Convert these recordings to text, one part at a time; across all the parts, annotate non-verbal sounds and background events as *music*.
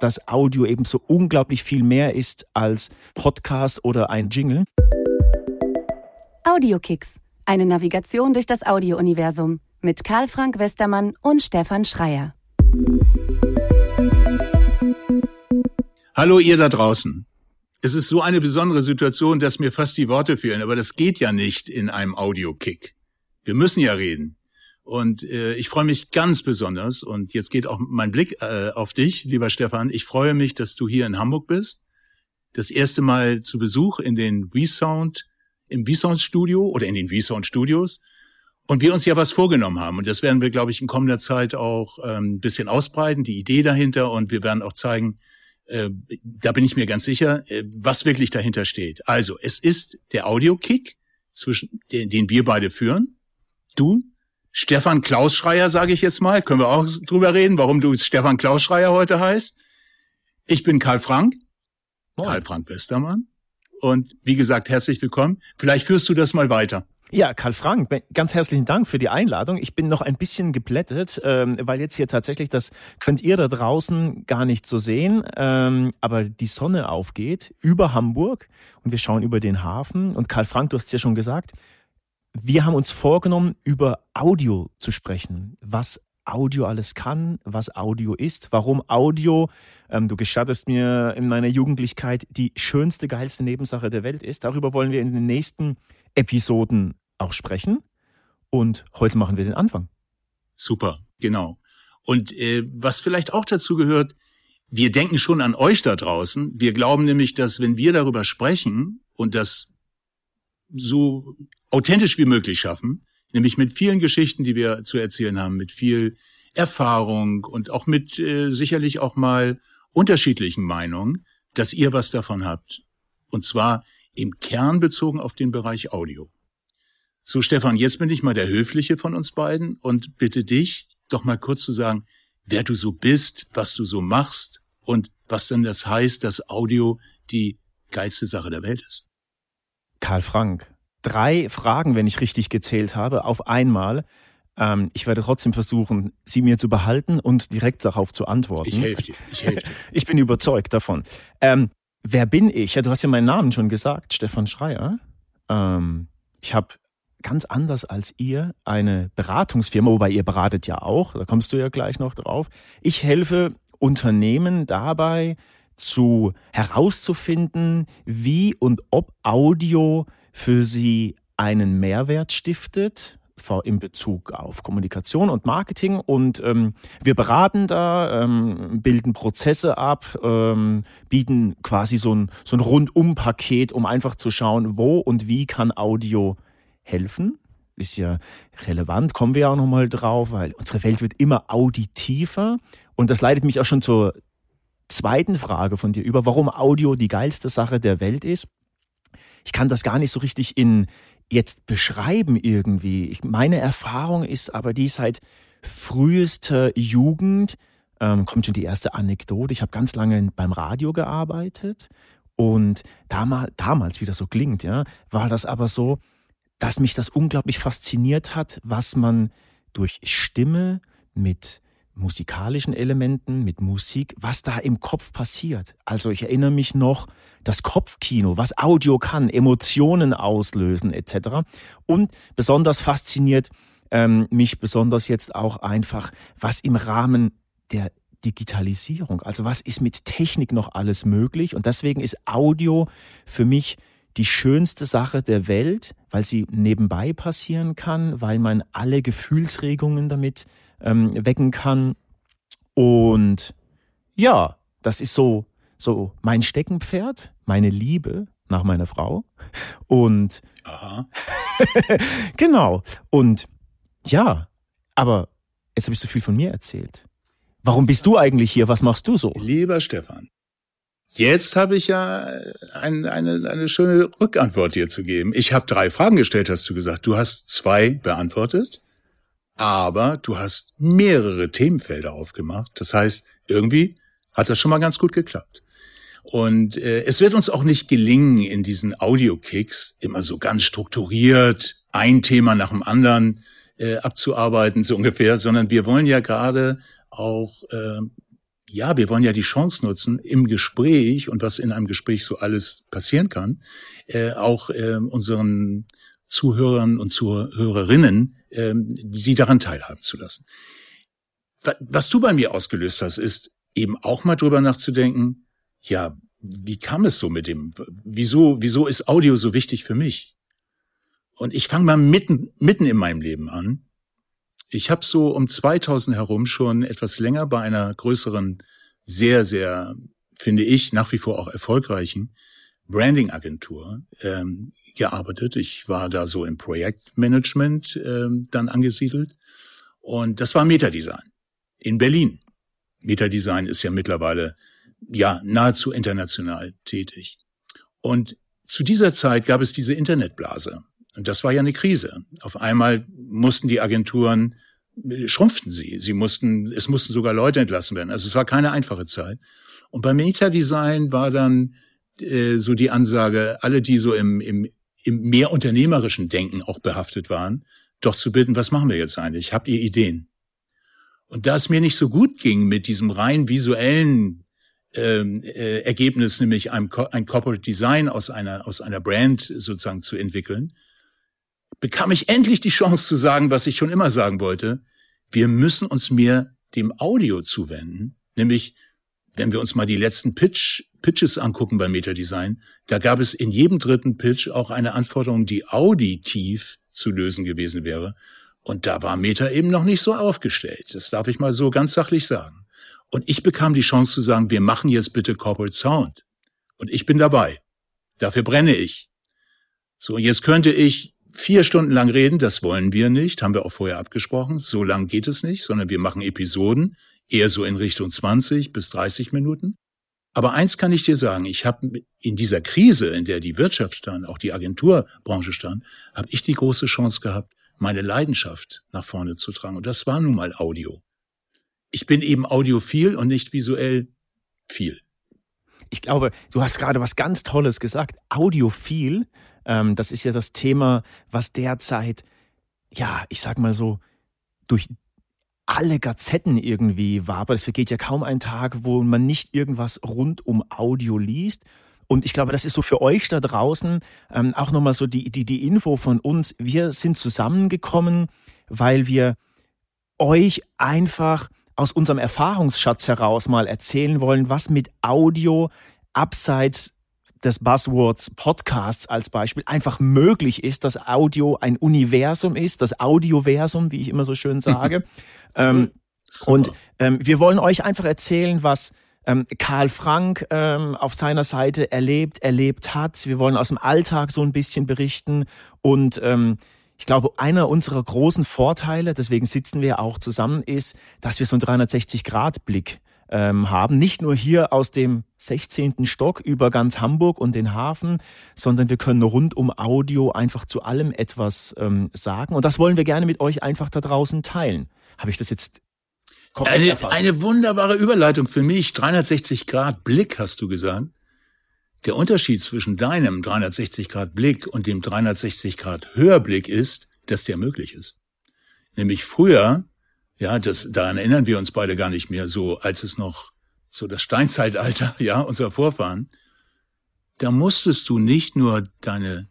dass Audio eben so unglaublich viel mehr ist als Podcast oder ein Jingle. Audiokicks, eine Navigation durch das Audiouniversum mit Karl Frank Westermann und Stefan Schreier. Hallo ihr da draußen. Es ist so eine besondere Situation, dass mir fast die Worte fehlen, aber das geht ja nicht in einem Audiokick. Wir müssen ja reden. Und äh, ich freue mich ganz besonders, und jetzt geht auch mein Blick äh, auf dich, lieber Stefan. Ich freue mich, dass du hier in Hamburg bist. Das erste Mal zu Besuch in den WeSound, im WeSound Studio oder in den WeSound Studios. Und wir uns ja was vorgenommen haben. Und das werden wir, glaube ich, in kommender Zeit auch ähm, ein bisschen ausbreiten, die Idee dahinter. Und wir werden auch zeigen, äh, da bin ich mir ganz sicher, äh, was wirklich dahinter steht. Also, es ist der Audio-Kick, zwischen den, den wir beide führen. Du, Stefan Klaus Schreier, sage ich jetzt mal. Können wir auch drüber reden, warum du Stefan Klaus Schreier heute heißt. Ich bin Karl Frank, Moin. Karl Frank Westermann. Und wie gesagt, herzlich willkommen. Vielleicht führst du das mal weiter. Ja, Karl Frank, ganz herzlichen Dank für die Einladung. Ich bin noch ein bisschen geblättet, ähm, weil jetzt hier tatsächlich, das könnt ihr da draußen gar nicht so sehen, ähm, aber die Sonne aufgeht über Hamburg und wir schauen über den Hafen. Und Karl Frank, du hast es ja schon gesagt, wir haben uns vorgenommen, über Audio zu sprechen. Was Audio alles kann, was Audio ist, warum Audio, ähm, du gestattest mir in meiner Jugendlichkeit, die schönste, geilste Nebensache der Welt ist. Darüber wollen wir in den nächsten Episoden auch sprechen. Und heute machen wir den Anfang. Super, genau. Und äh, was vielleicht auch dazu gehört, wir denken schon an euch da draußen. Wir glauben nämlich, dass wenn wir darüber sprechen und das so authentisch wie möglich schaffen, nämlich mit vielen Geschichten, die wir zu erzählen haben, mit viel Erfahrung und auch mit äh, sicherlich auch mal unterschiedlichen Meinungen, dass ihr was davon habt. Und zwar im Kern bezogen auf den Bereich Audio. So, Stefan, jetzt bin ich mal der Höfliche von uns beiden und bitte dich doch mal kurz zu sagen, wer du so bist, was du so machst und was denn das heißt, dass Audio die geilste Sache der Welt ist. Karl Frank, drei Fragen, wenn ich richtig gezählt habe, auf einmal. Ähm, ich werde trotzdem versuchen, sie mir zu behalten und direkt darauf zu antworten. Ich helfe dir. Ich, helf dir. *laughs* ich bin überzeugt davon. Ähm, wer bin ich? Ja, du hast ja meinen Namen schon gesagt, Stefan Schreier. Ähm, ich habe ganz anders als ihr eine Beratungsfirma, wobei ihr beratet ja auch, da kommst du ja gleich noch drauf. Ich helfe Unternehmen dabei, zu herauszufinden, wie und ob Audio für sie einen Mehrwert stiftet in Bezug auf Kommunikation und Marketing und ähm, wir beraten da, ähm, bilden Prozesse ab, ähm, bieten quasi so ein, so ein Rundum-Paket, um einfach zu schauen, wo und wie kann Audio helfen. Ist ja relevant, kommen wir auch nochmal drauf, weil unsere Welt wird immer auditiver und das leitet mich auch schon zur zweiten Frage von dir über, warum Audio die geilste Sache der Welt ist. Ich kann das gar nicht so richtig in jetzt beschreiben irgendwie. Ich, meine Erfahrung ist aber die seit frühester Jugend, ähm, kommt schon die erste Anekdote. Ich habe ganz lange beim Radio gearbeitet und damals, damals, wie das so klingt, ja, war das aber so, dass mich das unglaublich fasziniert hat, was man durch Stimme mit musikalischen Elementen, mit Musik, was da im Kopf passiert. Also ich erinnere mich noch, das Kopfkino, was Audio kann, Emotionen auslösen etc. Und besonders fasziniert ähm, mich besonders jetzt auch einfach, was im Rahmen der Digitalisierung, also was ist mit Technik noch alles möglich? Und deswegen ist Audio für mich die schönste Sache der Welt, weil sie nebenbei passieren kann, weil man alle Gefühlsregungen damit ähm, wecken kann. Und ja, das ist so, so mein Steckenpferd, meine Liebe nach meiner Frau. Und Aha. *laughs* genau. Und ja, aber jetzt habe ich so viel von mir erzählt. Warum bist du eigentlich hier? Was machst du so? Lieber Stefan, jetzt habe ich ja ein, eine, eine schöne Rückantwort dir zu geben. Ich habe drei Fragen gestellt, hast du gesagt. Du hast zwei beantwortet aber du hast mehrere Themenfelder aufgemacht. Das heißt, irgendwie hat das schon mal ganz gut geklappt. Und äh, es wird uns auch nicht gelingen, in diesen Audio-Kicks immer so ganz strukturiert ein Thema nach dem anderen äh, abzuarbeiten, so ungefähr, sondern wir wollen ja gerade auch äh, ja, wir wollen ja die Chance nutzen, im Gespräch und was in einem Gespräch so alles passieren kann, äh, auch äh, unseren Zuhörern und Zuhörerinnen, äh, sie daran teilhaben zu lassen. Was du bei mir ausgelöst hast, ist eben auch mal drüber nachzudenken, ja, wie kam es so mit dem, wieso, wieso ist Audio so wichtig für mich? Und ich fange mal mitten, mitten in meinem Leben an. Ich habe so um 2000 herum schon etwas länger bei einer größeren, sehr, sehr, finde ich, nach wie vor auch erfolgreichen Branding-Agentur ähm, gearbeitet. Ich war da so im Projektmanagement ähm, dann angesiedelt. Und das war Metadesign in Berlin. Metadesign ist ja mittlerweile ja nahezu international tätig. Und zu dieser Zeit gab es diese Internetblase. Und das war ja eine Krise. Auf einmal mussten die Agenturen, schrumpften sie. Sie mussten, es mussten sogar Leute entlassen werden. Also es war keine einfache Zeit. Und beim Metadesign war dann äh, so die Ansage, alle, die so im, im, im mehr unternehmerischen Denken auch behaftet waren, doch zu bitten, was machen wir jetzt eigentlich? Habt ihr Ideen? Und da es mir nicht so gut ging mit diesem rein visuellen ähm, äh, Ergebnis, nämlich ein, ein Corporate Design aus einer, aus einer Brand sozusagen zu entwickeln, bekam ich endlich die Chance zu sagen, was ich schon immer sagen wollte. Wir müssen uns mehr dem Audio zuwenden, nämlich wenn wir uns mal die letzten Pitch, Pitches angucken beim Metadesign, da gab es in jedem dritten Pitch auch eine Anforderung, die auditiv zu lösen gewesen wäre. Und da war Meta eben noch nicht so aufgestellt. Das darf ich mal so ganz sachlich sagen. Und ich bekam die Chance zu sagen, wir machen jetzt bitte Corporate Sound. Und ich bin dabei. Dafür brenne ich. So, und jetzt könnte ich vier Stunden lang reden, das wollen wir nicht, haben wir auch vorher abgesprochen. So lang geht es nicht, sondern wir machen Episoden, eher so in Richtung 20 bis 30 Minuten. Aber eins kann ich dir sagen, ich habe in dieser Krise, in der die Wirtschaft stand, auch die Agenturbranche stand, habe ich die große Chance gehabt, meine Leidenschaft nach vorne zu tragen. Und das war nun mal Audio. Ich bin eben audiophil und nicht visuell viel. Ich glaube, du hast gerade was ganz Tolles gesagt. Audiophil, ähm, das ist ja das Thema, was derzeit, ja, ich sag mal so, durch alle Gazetten irgendwie war. Aber es vergeht ja kaum ein Tag, wo man nicht irgendwas rund um Audio liest. Und ich glaube, das ist so für euch da draußen ähm, auch nochmal so die, die, die Info von uns. Wir sind zusammengekommen, weil wir euch einfach aus unserem Erfahrungsschatz heraus mal erzählen wollen, was mit Audio abseits des Buzzwords Podcasts als Beispiel einfach möglich ist, dass Audio ein Universum ist, das Audioversum, wie ich immer so schön sage. *laughs* ähm, und ähm, wir wollen euch einfach erzählen, was ähm, Karl Frank ähm, auf seiner Seite erlebt, erlebt hat. Wir wollen aus dem Alltag so ein bisschen berichten und ähm, ich glaube, einer unserer großen Vorteile, deswegen sitzen wir auch zusammen, ist, dass wir so einen 360-Grad-Blick ähm, haben. Nicht nur hier aus dem 16. Stock über ganz Hamburg und den Hafen, sondern wir können rund um Audio einfach zu allem etwas ähm, sagen. Und das wollen wir gerne mit euch einfach da draußen teilen. Habe ich das jetzt eine, eine wunderbare Überleitung für mich. 360 Grad Blick hast du gesagt. Der Unterschied zwischen deinem 360 Grad Blick und dem 360 Grad Hörblick ist, dass der möglich ist. Nämlich früher, ja, das, daran erinnern wir uns beide gar nicht mehr, so als es noch so das Steinzeitalter, *laughs* ja, unserer Vorfahren, da musstest du nicht nur deine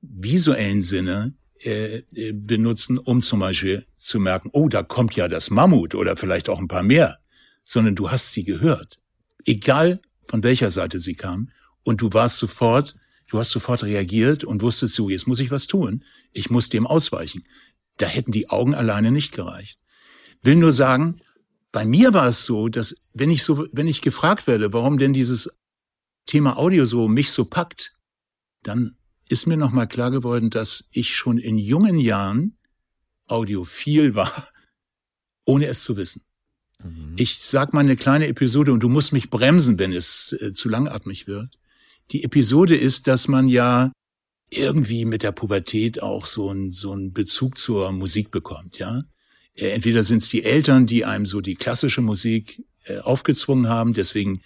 visuellen Sinne äh, äh, benutzen, um zum Beispiel zu merken, oh, da kommt ja das Mammut oder vielleicht auch ein paar mehr, sondern du hast sie gehört. Egal von welcher Seite sie kam. Und du warst sofort, du hast sofort reagiert und wusstest so, jetzt muss ich was tun. Ich muss dem ausweichen. Da hätten die Augen alleine nicht gereicht. Will nur sagen, bei mir war es so, dass wenn ich so, wenn ich gefragt werde, warum denn dieses Thema Audio so mich so packt, dann ist mir nochmal klar geworden, dass ich schon in jungen Jahren audiophil war, *laughs* ohne es zu wissen. Mhm. Ich sag mal eine kleine Episode und du musst mich bremsen, wenn es äh, zu langatmig wird. Die Episode ist, dass man ja irgendwie mit der Pubertät auch so einen so einen Bezug zur Musik bekommt, ja. Äh, entweder sind es die Eltern, die einem so die klassische Musik äh, aufgezwungen haben, deswegen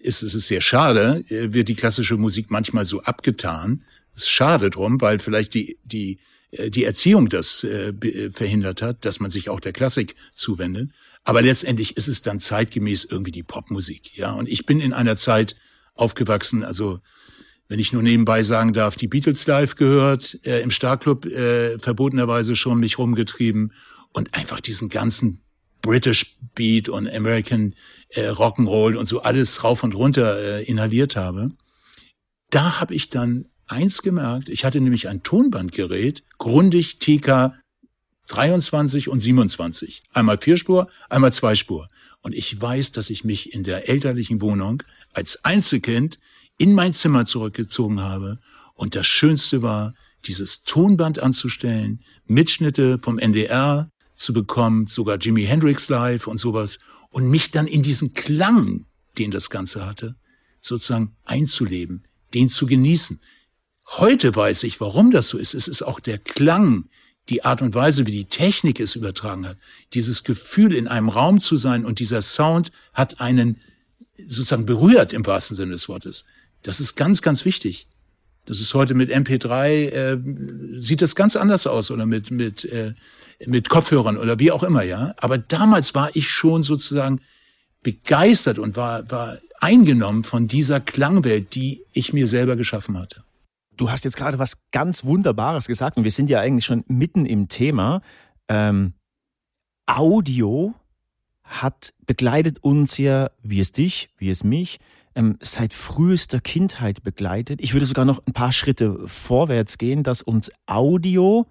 ist es sehr schade, äh, wird die klassische Musik manchmal so abgetan. Es ist schade drum, weil vielleicht die, die, äh, die Erziehung das äh, verhindert hat, dass man sich auch der Klassik zuwendet. Aber letztendlich ist es dann zeitgemäß irgendwie die Popmusik, ja. Und ich bin in einer Zeit aufgewachsen, also wenn ich nur nebenbei sagen darf, die Beatles live gehört, äh, im Starclub äh, verbotenerweise schon mich rumgetrieben und einfach diesen ganzen British Beat und American äh, Rock'n'Roll und so alles rauf und runter äh, inhaliert habe. Da habe ich dann eins gemerkt, ich hatte nämlich ein Tonbandgerät, Grundig TK 23 und 27. Einmal Vierspur, einmal Zweispur. Und ich weiß, dass ich mich in der elterlichen Wohnung als Einzelkind in mein Zimmer zurückgezogen habe. Und das Schönste war, dieses Tonband anzustellen, Mitschnitte vom NDR zu bekommen, sogar Jimi Hendrix live und sowas. Und mich dann in diesen Klang, den das Ganze hatte, sozusagen einzuleben, den zu genießen. Heute weiß ich, warum das so ist. Es ist auch der Klang, die Art und Weise, wie die Technik es übertragen hat, dieses Gefühl, in einem Raum zu sein und dieser Sound hat einen sozusagen berührt im wahrsten Sinne des Wortes. Das ist ganz, ganz wichtig. Das ist heute mit MP3 äh, sieht das ganz anders aus oder mit mit äh, mit Kopfhörern oder wie auch immer, ja. Aber damals war ich schon sozusagen begeistert und war war eingenommen von dieser Klangwelt, die ich mir selber geschaffen hatte. Du hast jetzt gerade was ganz Wunderbares gesagt und wir sind ja eigentlich schon mitten im Thema. Ähm, Audio hat begleitet uns ja, wie es dich, wie es mich, ähm, seit frühester Kindheit begleitet. Ich würde sogar noch ein paar Schritte vorwärts gehen, dass uns Audio,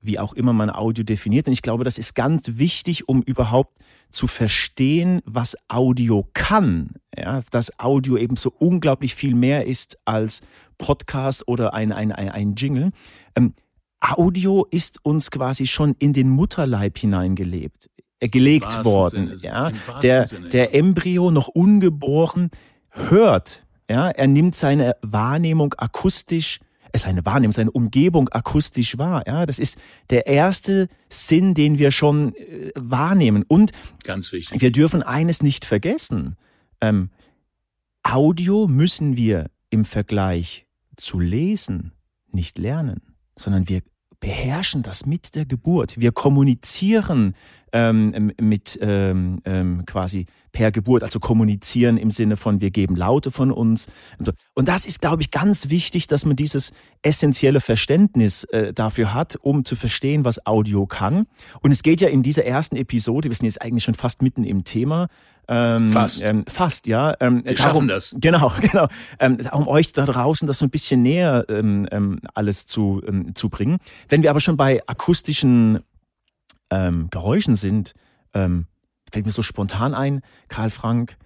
wie auch immer man Audio definiert, und ich glaube, das ist ganz wichtig, um überhaupt zu verstehen, was Audio kann. Ja, dass Audio eben so unglaublich viel mehr ist als Podcast oder ein, ein, ein, ein Jingle. Ähm, Audio ist uns quasi schon in den Mutterleib hineingelebt, äh, gelegt worden. Sinne, ja, der, Sinne, der Embryo noch ungeboren hört. Ja, er nimmt seine Wahrnehmung akustisch seine Wahrnehmung, seine Umgebung akustisch wahr. Ja, das ist der erste Sinn, den wir schon äh, wahrnehmen. Und ganz wichtig. Wir dürfen eines nicht vergessen. Ähm, Audio müssen wir im Vergleich zu lesen nicht lernen, sondern wir beherrschen das mit der Geburt. Wir kommunizieren ähm, mit ähm, ähm, quasi per Geburt, also kommunizieren im Sinne von wir geben Laute von uns. Und das ist, glaube ich, ganz wichtig, dass man dieses essentielle Verständnis äh, dafür hat, um zu verstehen, was Audio kann. Und es geht ja in dieser ersten Episode, wir sind jetzt eigentlich schon fast mitten im Thema, ähm, fast. Ähm, fast, ja. Ähm, Wir darum, schaffen das. Genau, *laughs* genau. Ähm, um euch da draußen das so ein bisschen näher ähm, ähm, alles zu, ähm, zu bringen. Wenn wir aber schon bei akustischen ähm, Geräuschen sind, ähm, fällt mir so spontan ein, Karl Frank,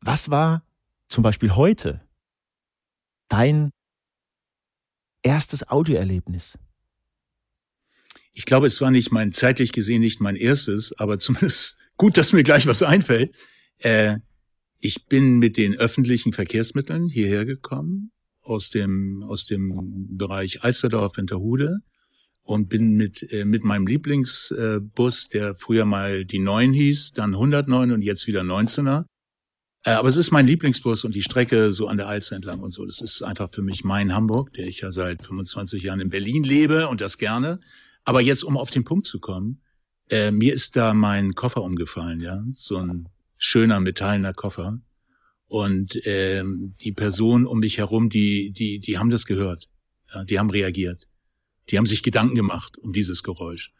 was war zum Beispiel heute dein erstes Audioerlebnis? Ich glaube, es war nicht mein, zeitlich gesehen nicht mein erstes, aber zumindest *laughs* gut, dass mir gleich was einfällt. Äh, ich bin mit den öffentlichen Verkehrsmitteln hierher gekommen, aus dem, aus dem Bereich Alsterdorf, Winterhude und bin mit, äh, mit meinem Lieblingsbus, äh, der früher mal die 9 hieß, dann 109 und jetzt wieder 19er. Äh, aber es ist mein Lieblingsbus und die Strecke so an der Alster entlang und so. Das ist einfach für mich mein Hamburg, der ich ja seit 25 Jahren in Berlin lebe und das gerne. Aber jetzt, um auf den Punkt zu kommen, äh, mir ist da mein Koffer umgefallen, ja, so ein schöner metallener Koffer. Und ähm, die Personen um mich herum, die, die, die haben das gehört. Ja, die haben reagiert. Die haben sich Gedanken gemacht um dieses Geräusch.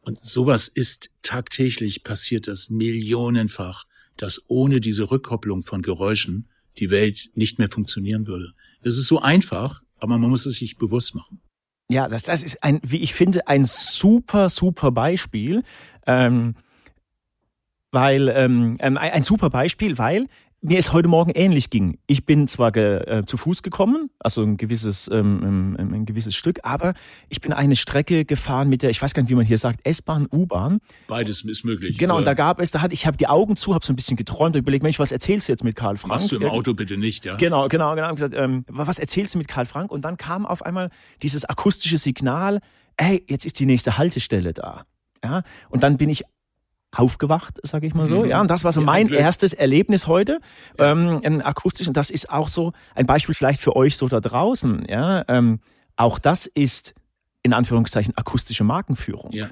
Und sowas ist tagtäglich passiert das millionenfach, dass ohne diese Rückkopplung von Geräuschen die Welt nicht mehr funktionieren würde. Es ist so einfach, aber man muss es sich bewusst machen. Ja, das, das ist ein, wie ich finde, ein super, super Beispiel. Ähm, weil ähm, ein super Beispiel, weil mir es heute Morgen ähnlich ging. Ich bin zwar äh, zu Fuß gekommen, also ein gewisses, ähm, ähm, ein gewisses Stück, aber ich bin eine Strecke gefahren mit der, ich weiß gar nicht, wie man hier sagt, S-Bahn, U-Bahn. Beides ist möglich. Genau, und da gab es, da hatte ich habe die Augen zu, habe so ein bisschen geträumt und überlegt, Mensch, was erzählst du jetzt mit Karl Frank? Machst du im Auto bitte nicht, ja? Genau, genau, genau. Gesagt, ähm, was erzählst du mit Karl Frank? Und dann kam auf einmal dieses akustische Signal, ey, jetzt ist die nächste Haltestelle da. Ja, und dann bin ich aufgewacht, sage ich mal so. Mhm. Ja, und das war so mein erstes Erlebnis heute, ja. ähm, akustisch. Und das ist auch so ein Beispiel vielleicht für euch so da draußen. Ja, ähm, auch das ist in Anführungszeichen akustische Markenführung. Ja.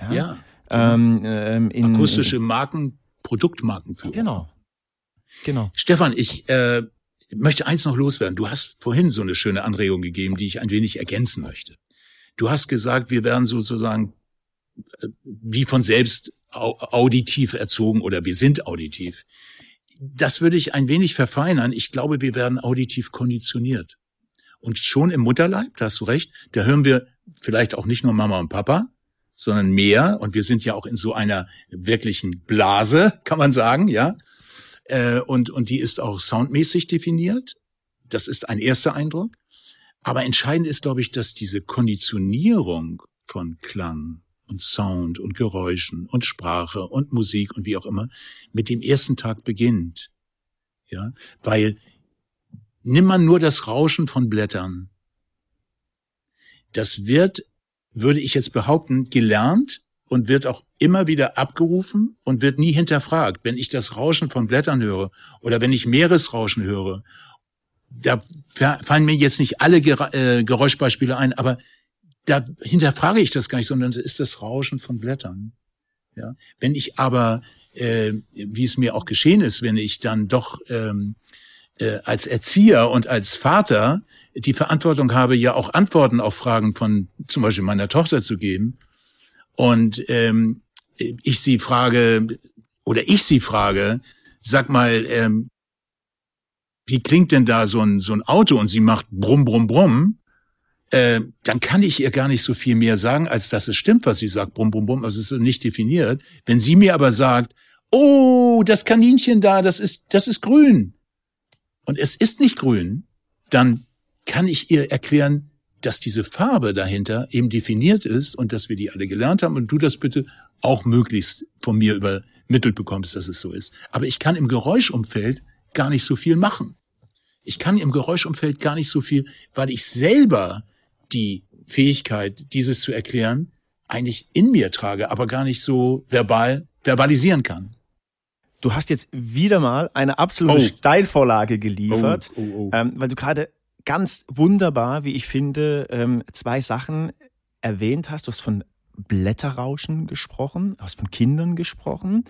ja. ja. Ähm, ähm, in, Akustische Marken, Produktmarkenführung. Genau. Genau. Stefan, ich äh, möchte eins noch loswerden. Du hast vorhin so eine schöne Anregung gegeben, die ich ein wenig ergänzen möchte. Du hast gesagt, wir werden sozusagen äh, wie von selbst auditiv erzogen oder wir sind auditiv. Das würde ich ein wenig verfeinern. Ich glaube, wir werden auditiv konditioniert. Und schon im Mutterleib, da hast du recht, da hören wir vielleicht auch nicht nur Mama und Papa, sondern mehr. Und wir sind ja auch in so einer wirklichen Blase, kann man sagen, ja. Äh, und, und die ist auch soundmäßig definiert. Das ist ein erster Eindruck. Aber entscheidend ist, glaube ich, dass diese Konditionierung von Klang und Sound und Geräuschen und Sprache und Musik und wie auch immer mit dem ersten Tag beginnt. Ja, weil nimm man nur das Rauschen von Blättern. Das wird, würde ich jetzt behaupten, gelernt und wird auch immer wieder abgerufen und wird nie hinterfragt. Wenn ich das Rauschen von Blättern höre oder wenn ich Meeresrauschen höre, da fallen mir jetzt nicht alle äh, Geräuschbeispiele ein, aber da hinterfrage ich das gar nicht, sondern es ist das Rauschen von Blättern. Ja, wenn ich aber, äh, wie es mir auch geschehen ist, wenn ich dann doch ähm, äh, als Erzieher und als Vater die Verantwortung habe, ja auch Antworten auf Fragen von zum Beispiel meiner Tochter zu geben, und ähm, ich sie frage oder ich sie frage, sag mal, ähm, wie klingt denn da so ein so ein Auto? Und sie macht brumm brumm brumm, äh, dann kann ich ihr gar nicht so viel mehr sagen, als dass es stimmt, was sie sagt, brumm brumm brumm, also es ist nicht definiert. Wenn sie mir aber sagt, oh, das Kaninchen da, das ist das ist grün und es ist nicht grün, dann kann ich ihr erklären, dass diese Farbe dahinter eben definiert ist und dass wir die alle gelernt haben und du das bitte auch möglichst von mir übermittelt bekommst, dass es so ist. Aber ich kann im Geräuschumfeld gar nicht so viel machen. Ich kann im Geräuschumfeld gar nicht so viel, weil ich selber die Fähigkeit, dieses zu erklären, eigentlich in mir trage, aber gar nicht so verbal verbalisieren kann. Du hast jetzt wieder mal eine absolute oh. Steilvorlage geliefert, oh, oh, oh. ähm, weil du gerade ganz wunderbar, wie ich finde, ähm, zwei Sachen erwähnt hast. Du hast von Blätterrauschen gesprochen, du hast von Kindern gesprochen.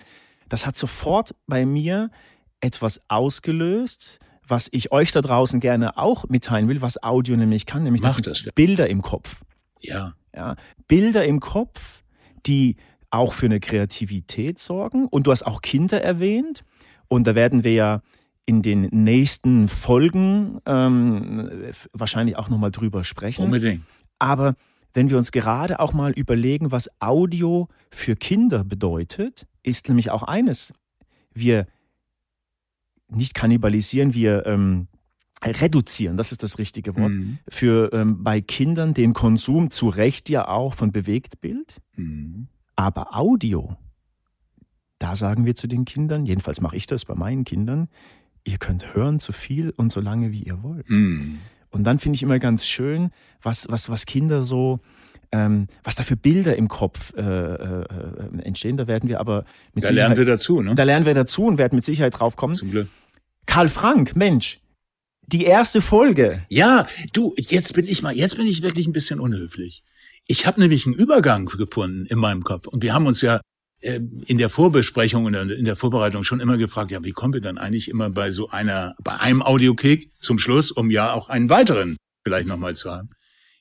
Das hat sofort bei mir etwas ausgelöst, was ich euch da draußen gerne auch mitteilen will, was Audio nämlich kann, nämlich das, das Bilder im Kopf. Ja. ja. Bilder im Kopf, die auch für eine Kreativität sorgen. Und du hast auch Kinder erwähnt. Und da werden wir ja in den nächsten Folgen ähm, wahrscheinlich auch nochmal drüber sprechen. Unbedingt. Aber wenn wir uns gerade auch mal überlegen, was Audio für Kinder bedeutet, ist nämlich auch eines. Wir nicht kannibalisieren, wir ähm, reduzieren, das ist das richtige Wort, mhm. für ähm, bei Kindern den Konsum zu Recht ja auch von Bewegtbild. Mhm. Aber Audio, da sagen wir zu den Kindern, jedenfalls mache ich das bei meinen Kindern, ihr könnt hören so viel und so lange, wie ihr wollt. Mm. Und dann finde ich immer ganz schön, was, was, was Kinder so, ähm, was da für Bilder im Kopf äh, äh, entstehen. Da werden wir aber mit Da Sicherheit, lernen wir dazu, ne? Da lernen wir dazu und werden mit Sicherheit drauf kommen. Zum Glück. Karl Frank, Mensch, die erste Folge. Ja, du, jetzt bin ich mal, jetzt bin ich wirklich ein bisschen unhöflich. Ich habe nämlich einen Übergang gefunden in meinem Kopf und wir haben uns ja äh, in der Vorbesprechung und in der Vorbereitung schon immer gefragt, ja, wie kommen wir dann eigentlich immer bei so einer, bei einem Audiokick zum Schluss, um ja auch einen weiteren vielleicht nochmal zu haben.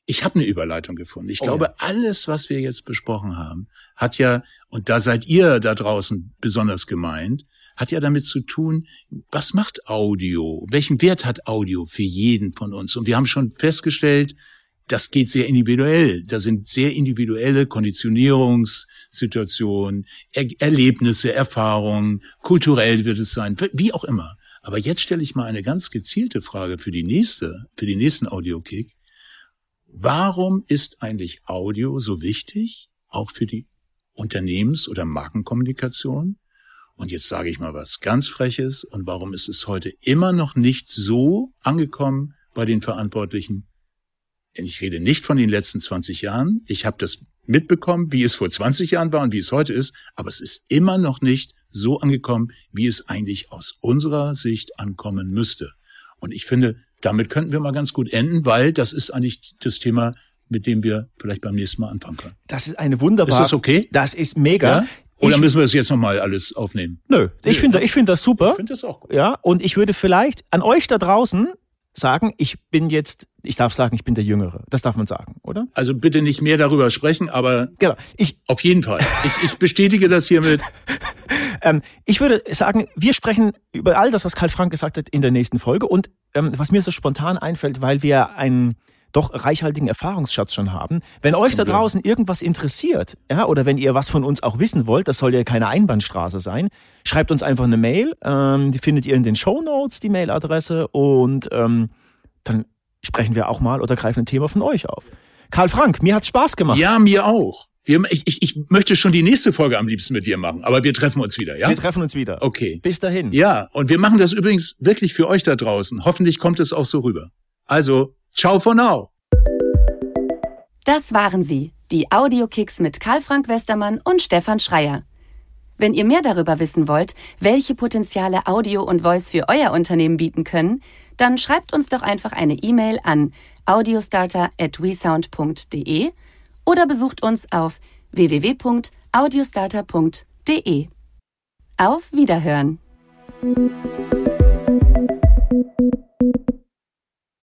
Ich habe eine Überleitung gefunden. Ich oh, glaube, ja. alles, was wir jetzt besprochen haben, hat ja, und da seid ihr da draußen besonders gemeint, hat ja damit zu tun, was macht Audio? Welchen Wert hat Audio für jeden von uns? Und wir haben schon festgestellt, das geht sehr individuell. Da sind sehr individuelle Konditionierungssituationen, er Erlebnisse, Erfahrungen, kulturell wird es sein, wie auch immer. Aber jetzt stelle ich mal eine ganz gezielte Frage für die nächste, für den nächsten Audiokick. Warum ist eigentlich Audio so wichtig, auch für die Unternehmens- oder Markenkommunikation? Und jetzt sage ich mal was ganz Freches. Und warum ist es heute immer noch nicht so angekommen bei den Verantwortlichen, ich rede nicht von den letzten 20 Jahren. Ich habe das mitbekommen, wie es vor 20 Jahren war und wie es heute ist, aber es ist immer noch nicht so angekommen, wie es eigentlich aus unserer Sicht ankommen müsste. Und ich finde, damit könnten wir mal ganz gut enden, weil das ist eigentlich das Thema mit dem wir vielleicht beim nächsten Mal anfangen können. Das ist eine wunderbare. Ist das okay? Das ist mega. Ja? Oder Ich- müssen wir das jetzt nochmal alles aufnehmen? Nö, ich finde, ich finde das super. Ich finde das auch gut. Ja, und ich würde vielleicht an euch da draußen sagen, ich bin jetzt, ich darf sagen, ich bin der Jüngere. Das darf man sagen, oder? Also bitte nicht mehr darüber sprechen, aber Genau. Ich, auf jeden Fall. Ich, ich bestätige das hiermit. *laughs* ähm, ich würde sagen, wir sprechen über all das, was Karl Frank gesagt hat, in der nächsten Folge. Und ähm, was mir so spontan einfällt, weil wir einen doch reichhaltigen Erfahrungsschatz schon haben. Wenn euch da draußen irgendwas interessiert, ja, oder wenn ihr was von uns auch wissen wollt, das soll ja keine Einbahnstraße sein, schreibt uns einfach eine Mail. Ähm, die findet ihr in den Show Notes, die Mailadresse, und ähm, dann sprechen wir auch mal oder greifen ein Thema von euch auf. Karl Frank, mir hat's Spaß gemacht. Ja, mir auch. Wir, ich, ich, ich möchte schon die nächste Folge am liebsten mit dir machen, aber wir treffen uns wieder, ja? Wir treffen uns wieder. Okay. Bis dahin. Ja, und wir machen das übrigens wirklich für euch da draußen. Hoffentlich kommt es auch so rüber. Also, ciao for now. Das waren sie, die Audiokicks mit Karl Frank Westermann und Stefan Schreier. Wenn ihr mehr darüber wissen wollt, welche Potenziale Audio und Voice für euer Unternehmen bieten können, dann schreibt uns doch einfach eine E-Mail an audiostarter@wesound.de oder besucht uns auf www.audiostarter.de. Auf Wiederhören!